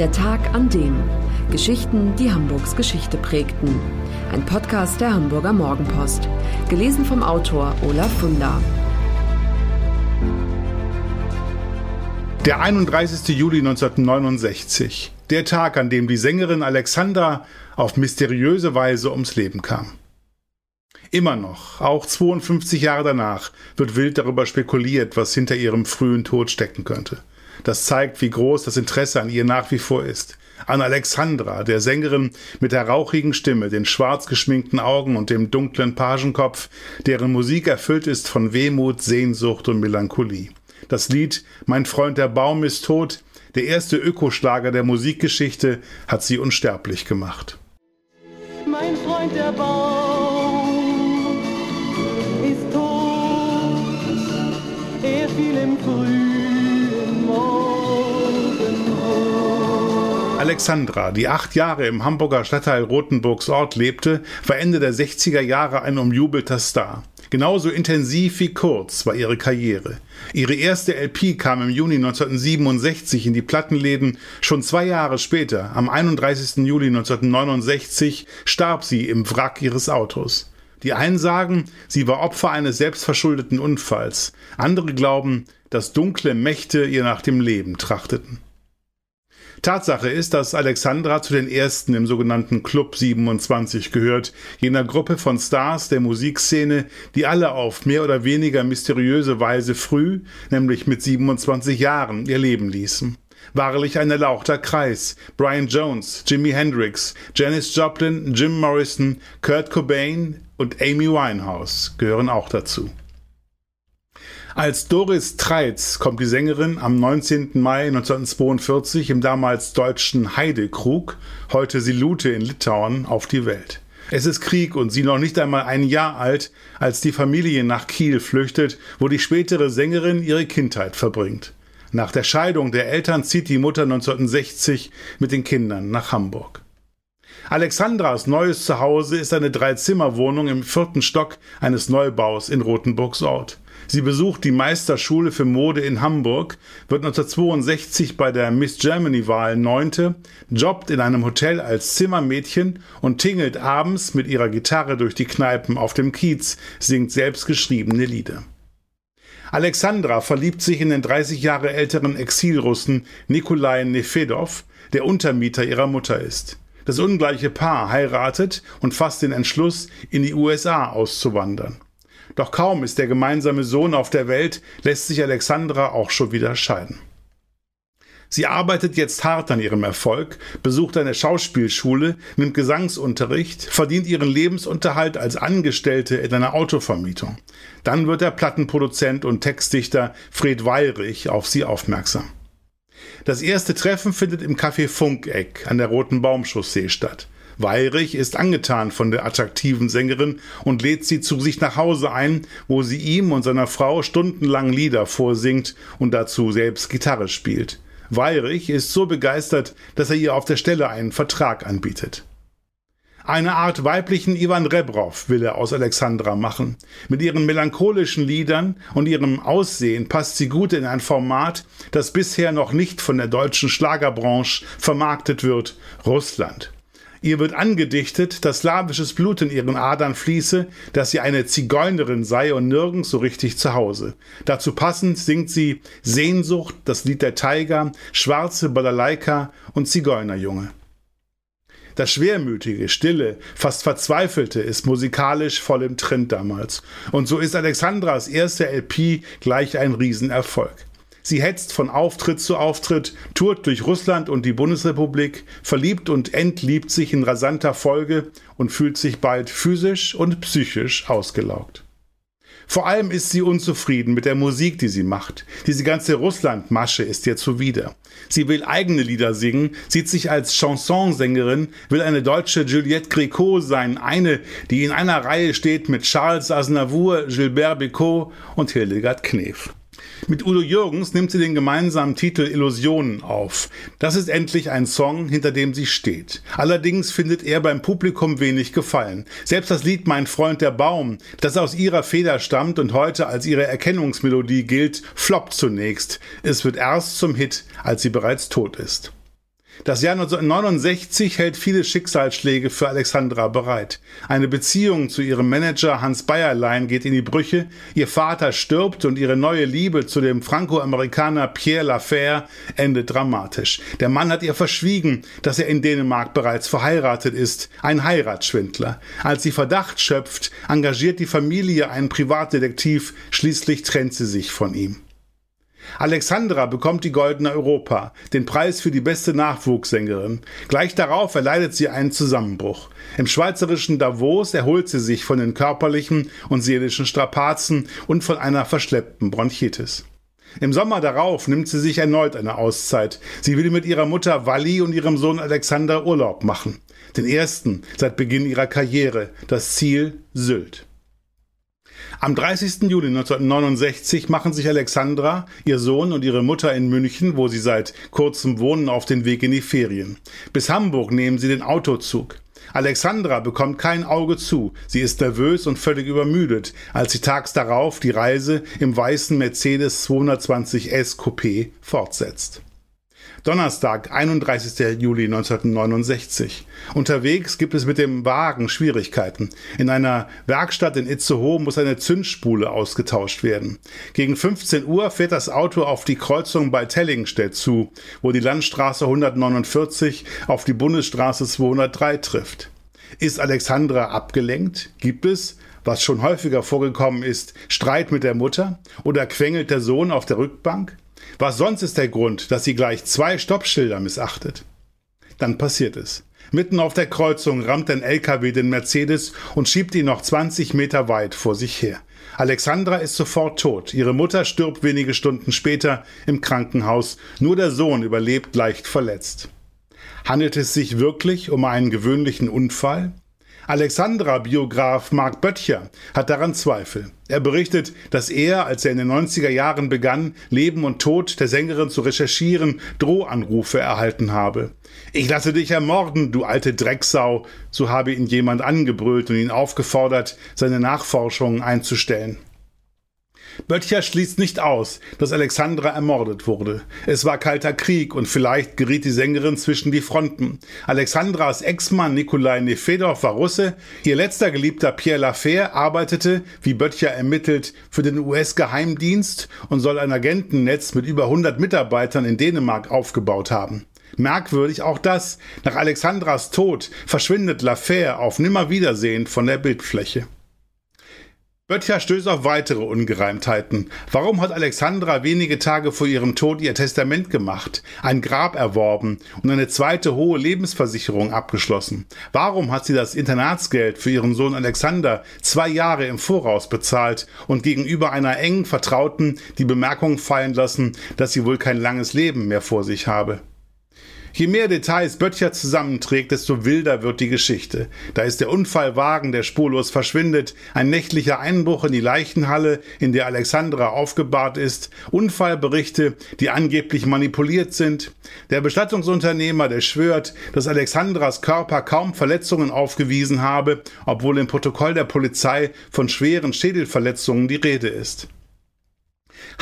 Der Tag an dem. Geschichten, die Hamburgs Geschichte prägten. Ein Podcast der Hamburger Morgenpost. Gelesen vom Autor Olaf Funder. Der 31. Juli 1969. Der Tag, an dem die Sängerin Alexandra auf mysteriöse Weise ums Leben kam. Immer noch, auch 52 Jahre danach, wird wild darüber spekuliert, was hinter ihrem frühen Tod stecken könnte. Das zeigt, wie groß das Interesse an ihr nach wie vor ist. An Alexandra, der Sängerin mit der rauchigen Stimme, den schwarz geschminkten Augen und dem dunklen Pagenkopf, deren Musik erfüllt ist von Wehmut, Sehnsucht und Melancholie. Das Lied Mein Freund der Baum ist tot, der erste Ökoschlager der Musikgeschichte, hat sie unsterblich gemacht. Mein Freund der Baum Alexandra, die acht Jahre im Hamburger Stadtteil Rothenburgs Ort lebte, war Ende der 60er Jahre ein umjubelter Star. Genauso intensiv wie kurz war ihre Karriere. Ihre erste LP kam im Juni 1967 in die Plattenläden. Schon zwei Jahre später, am 31. Juli 1969, starb sie im Wrack ihres Autos. Die einen sagen, sie war Opfer eines selbstverschuldeten Unfalls. Andere glauben, dass dunkle Mächte ihr nach dem Leben trachteten. Tatsache ist, dass Alexandra zu den ersten im sogenannten Club 27 gehört, jener Gruppe von Stars der Musikszene, die alle auf mehr oder weniger mysteriöse Weise früh, nämlich mit 27 Jahren, ihr Leben ließen. Wahrlich ein erlauchter Kreis. Brian Jones, Jimi Hendrix, Janis Joplin, Jim Morrison, Kurt Cobain und Amy Winehouse gehören auch dazu. Als Doris Treitz kommt die Sängerin am 19. Mai 1942 im damals deutschen Heidekrug, heute Silute in Litauen, auf die Welt. Es ist Krieg und sie noch nicht einmal ein Jahr alt, als die Familie nach Kiel flüchtet, wo die spätere Sängerin ihre Kindheit verbringt. Nach der Scheidung der Eltern zieht die Mutter 1960 mit den Kindern nach Hamburg. Alexandras neues Zuhause ist eine Dreizimmerwohnung im vierten Stock eines Neubaus in Rothenburgs Ort. Sie besucht die Meisterschule für Mode in Hamburg, wird 1962 bei der Miss Germany-Wahl Neunte, jobbt in einem Hotel als Zimmermädchen und tingelt abends mit ihrer Gitarre durch die Kneipen auf dem Kiez, singt selbstgeschriebene Lieder. Alexandra verliebt sich in den 30 Jahre älteren Exilrussen Nikolai Nefedov, der Untermieter ihrer Mutter ist. Das ungleiche Paar heiratet und fasst den Entschluss, in die USA auszuwandern. Doch kaum ist der gemeinsame Sohn auf der Welt, lässt sich Alexandra auch schon wieder scheiden. Sie arbeitet jetzt hart an ihrem Erfolg, besucht eine Schauspielschule, nimmt Gesangsunterricht, verdient ihren Lebensunterhalt als Angestellte in einer Autovermietung. Dann wird der Plattenproduzent und Textdichter Fred Weilrich auf sie aufmerksam. Das erste Treffen findet im Café Funkeck an der Roten Baumchaussee statt. Weirich ist angetan von der attraktiven Sängerin und lädt sie zu sich nach Hause ein, wo sie ihm und seiner Frau stundenlang Lieder vorsingt und dazu selbst Gitarre spielt. Weirich ist so begeistert, dass er ihr auf der Stelle einen Vertrag anbietet. Eine Art weiblichen Ivan Rebrov will er aus Alexandra machen. Mit ihren melancholischen Liedern und ihrem Aussehen passt sie gut in ein Format, das bisher noch nicht von der deutschen Schlagerbranche vermarktet wird, Russland. Ihr wird angedichtet, dass slawisches Blut in ihren Adern fließe, dass sie eine Zigeunerin sei und nirgends so richtig zu Hause. Dazu passend singt sie Sehnsucht, das Lied der Tiger, Schwarze Balalaika und Zigeunerjunge. Das schwermütige, stille, fast verzweifelte ist musikalisch voll im Trend damals. Und so ist Alexandras erste LP gleich ein Riesenerfolg. Sie hetzt von Auftritt zu Auftritt, tourt durch Russland und die Bundesrepublik, verliebt und entliebt sich in rasanter Folge und fühlt sich bald physisch und psychisch ausgelaugt. Vor allem ist sie unzufrieden mit der Musik, die sie macht. Diese ganze Russland-Masche ist ihr zuwider. Sie will eigene Lieder singen, sieht sich als Chansonsängerin, will eine deutsche Juliette Gréco sein, eine, die in einer Reihe steht mit Charles Aznavour, Gilbert Bécaud und Hildegard Knef. Mit Udo Jürgens nimmt sie den gemeinsamen Titel Illusionen auf. Das ist endlich ein Song, hinter dem sie steht. Allerdings findet er beim Publikum wenig Gefallen. Selbst das Lied Mein Freund der Baum, das aus ihrer Feder stammt und heute als ihre Erkennungsmelodie gilt, floppt zunächst. Es wird erst zum Hit, als sie bereits tot ist. Das Jahr 1969 hält viele Schicksalsschläge für Alexandra bereit. Eine Beziehung zu ihrem Manager Hans Bayerlein geht in die Brüche, ihr Vater stirbt und ihre neue Liebe zu dem Franco-Amerikaner Pierre Lafer endet dramatisch. Der Mann hat ihr verschwiegen, dass er in Dänemark bereits verheiratet ist, ein Heiratsschwindler. Als sie Verdacht schöpft, engagiert die Familie einen Privatdetektiv, schließlich trennt sie sich von ihm. Alexandra bekommt die Goldene Europa, den Preis für die beste Nachwuchssängerin. Gleich darauf erleidet sie einen Zusammenbruch. Im schweizerischen Davos erholt sie sich von den körperlichen und seelischen Strapazen und von einer verschleppten Bronchitis. Im Sommer darauf nimmt sie sich erneut eine Auszeit. Sie will mit ihrer Mutter Walli und ihrem Sohn Alexander Urlaub machen. Den ersten seit Beginn ihrer Karriere. Das Ziel Sylt. Am 30. Juli 1969 machen sich Alexandra, ihr Sohn und ihre Mutter in München, wo sie seit kurzem wohnen, auf den Weg in die Ferien. Bis Hamburg nehmen sie den Autozug. Alexandra bekommt kein Auge zu. Sie ist nervös und völlig übermüdet, als sie tags darauf die Reise im weißen Mercedes 220S Coupé fortsetzt. Donnerstag, 31. Juli 1969. Unterwegs gibt es mit dem Wagen Schwierigkeiten. In einer Werkstatt in Itzehoe muss eine Zündspule ausgetauscht werden. Gegen 15 Uhr fährt das Auto auf die Kreuzung bei Tellingstedt zu, wo die Landstraße 149 auf die Bundesstraße 203 trifft. Ist Alexandra abgelenkt? Gibt es, was schon häufiger vorgekommen ist, Streit mit der Mutter? Oder quengelt der Sohn auf der Rückbank? Was sonst ist der Grund, dass sie gleich zwei Stoppschilder missachtet? Dann passiert es. Mitten auf der Kreuzung rammt ein LKW den Mercedes und schiebt ihn noch 20 Meter weit vor sich her. Alexandra ist sofort tot. Ihre Mutter stirbt wenige Stunden später im Krankenhaus. Nur der Sohn überlebt leicht verletzt. Handelt es sich wirklich um einen gewöhnlichen Unfall? Alexandra-Biograf Mark Böttcher hat daran Zweifel. Er berichtet, dass er, als er in den 90er Jahren begann, Leben und Tod der Sängerin zu recherchieren, Drohanrufe erhalten habe. Ich lasse dich ermorden, du alte Drecksau, so habe ihn jemand angebrüllt und ihn aufgefordert, seine Nachforschungen einzustellen. Böttcher schließt nicht aus, dass Alexandra ermordet wurde. Es war kalter Krieg und vielleicht geriet die Sängerin zwischen die Fronten. Alexandras Ex-Mann Nikolai Nefedov war Russe, ihr letzter Geliebter Pierre Lafer arbeitete, wie Böttcher ermittelt, für den US-Geheimdienst und soll ein Agentennetz mit über 100 Mitarbeitern in Dänemark aufgebaut haben. Merkwürdig auch das, nach Alexandras Tod verschwindet Lafer auf Nimmerwiedersehen von der Bildfläche. Böttcher stößt auf weitere Ungereimtheiten. Warum hat Alexandra wenige Tage vor ihrem Tod ihr Testament gemacht, ein Grab erworben und eine zweite hohe Lebensversicherung abgeschlossen? Warum hat sie das Internatsgeld für ihren Sohn Alexander zwei Jahre im Voraus bezahlt und gegenüber einer engen Vertrauten die Bemerkung fallen lassen, dass sie wohl kein langes Leben mehr vor sich habe? Je mehr Details Böttcher zusammenträgt, desto wilder wird die Geschichte. Da ist der Unfallwagen, der spurlos verschwindet, ein nächtlicher Einbruch in die Leichenhalle, in der Alexandra aufgebahrt ist, Unfallberichte, die angeblich manipuliert sind, der Bestattungsunternehmer, der schwört, dass Alexandras Körper kaum Verletzungen aufgewiesen habe, obwohl im Protokoll der Polizei von schweren Schädelverletzungen die Rede ist.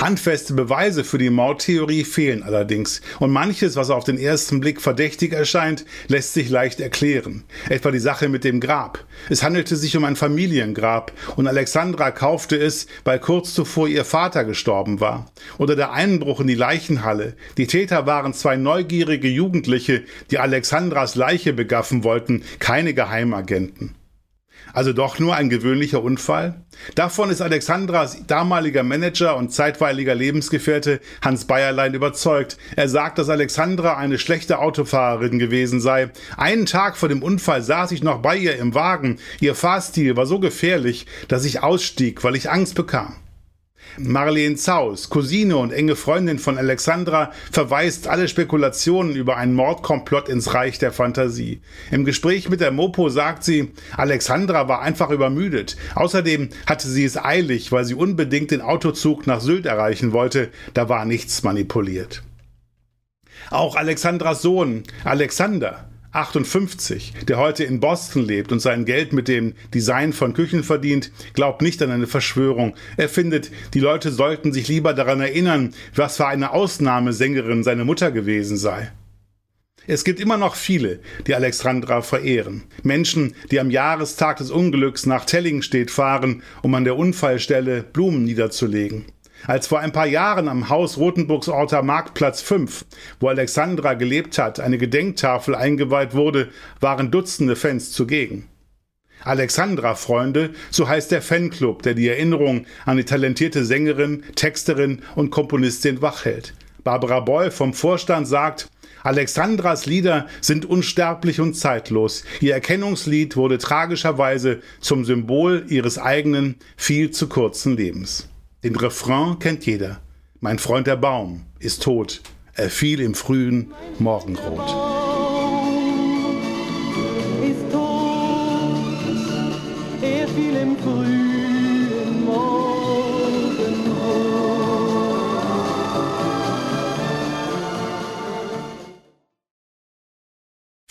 Handfeste Beweise für die Mordtheorie fehlen allerdings und manches, was auf den ersten Blick verdächtig erscheint, lässt sich leicht erklären. Etwa die Sache mit dem Grab. Es handelte sich um ein Familiengrab und Alexandra kaufte es, weil kurz zuvor ihr Vater gestorben war. Oder der Einbruch in die Leichenhalle. Die Täter waren zwei neugierige Jugendliche, die Alexandras Leiche begaffen wollten, keine Geheimagenten. Also doch nur ein gewöhnlicher Unfall? Davon ist Alexandras damaliger Manager und zeitweiliger Lebensgefährte Hans Bayerlein überzeugt. Er sagt, dass Alexandra eine schlechte Autofahrerin gewesen sei. Einen Tag vor dem Unfall saß ich noch bei ihr im Wagen. Ihr Fahrstil war so gefährlich, dass ich ausstieg, weil ich Angst bekam. Marlene Zaus, Cousine und enge Freundin von Alexandra, verweist alle Spekulationen über einen Mordkomplott ins Reich der Fantasie. Im Gespräch mit der Mopo sagt sie, Alexandra war einfach übermüdet. Außerdem hatte sie es eilig, weil sie unbedingt den Autozug nach Sylt erreichen wollte. Da war nichts manipuliert. Auch Alexandras Sohn, Alexander, 58, der heute in Boston lebt und sein Geld mit dem Design von Küchen verdient, glaubt nicht an eine Verschwörung. Er findet, die Leute sollten sich lieber daran erinnern, was für eine Ausnahmesängerin seine Mutter gewesen sei. Es gibt immer noch viele, die Alexandra verehren. Menschen, die am Jahrestag des Unglücks nach Tellingstedt fahren, um an der Unfallstelle Blumen niederzulegen. Als vor ein paar Jahren am Haus Rothenburgs Orter Marktplatz 5, wo Alexandra gelebt hat, eine Gedenktafel eingeweiht wurde, waren Dutzende Fans zugegen. Alexandra-Freunde, so heißt der Fanclub, der die Erinnerung an die talentierte Sängerin, Texterin und Komponistin wachhält. Barbara Boll vom Vorstand sagt, Alexandras Lieder sind unsterblich und zeitlos. Ihr Erkennungslied wurde tragischerweise zum Symbol ihres eigenen, viel zu kurzen Lebens. Den Refrain kennt jeder. Mein Freund der Baum ist tot. Er fiel im frühen Morgenrot.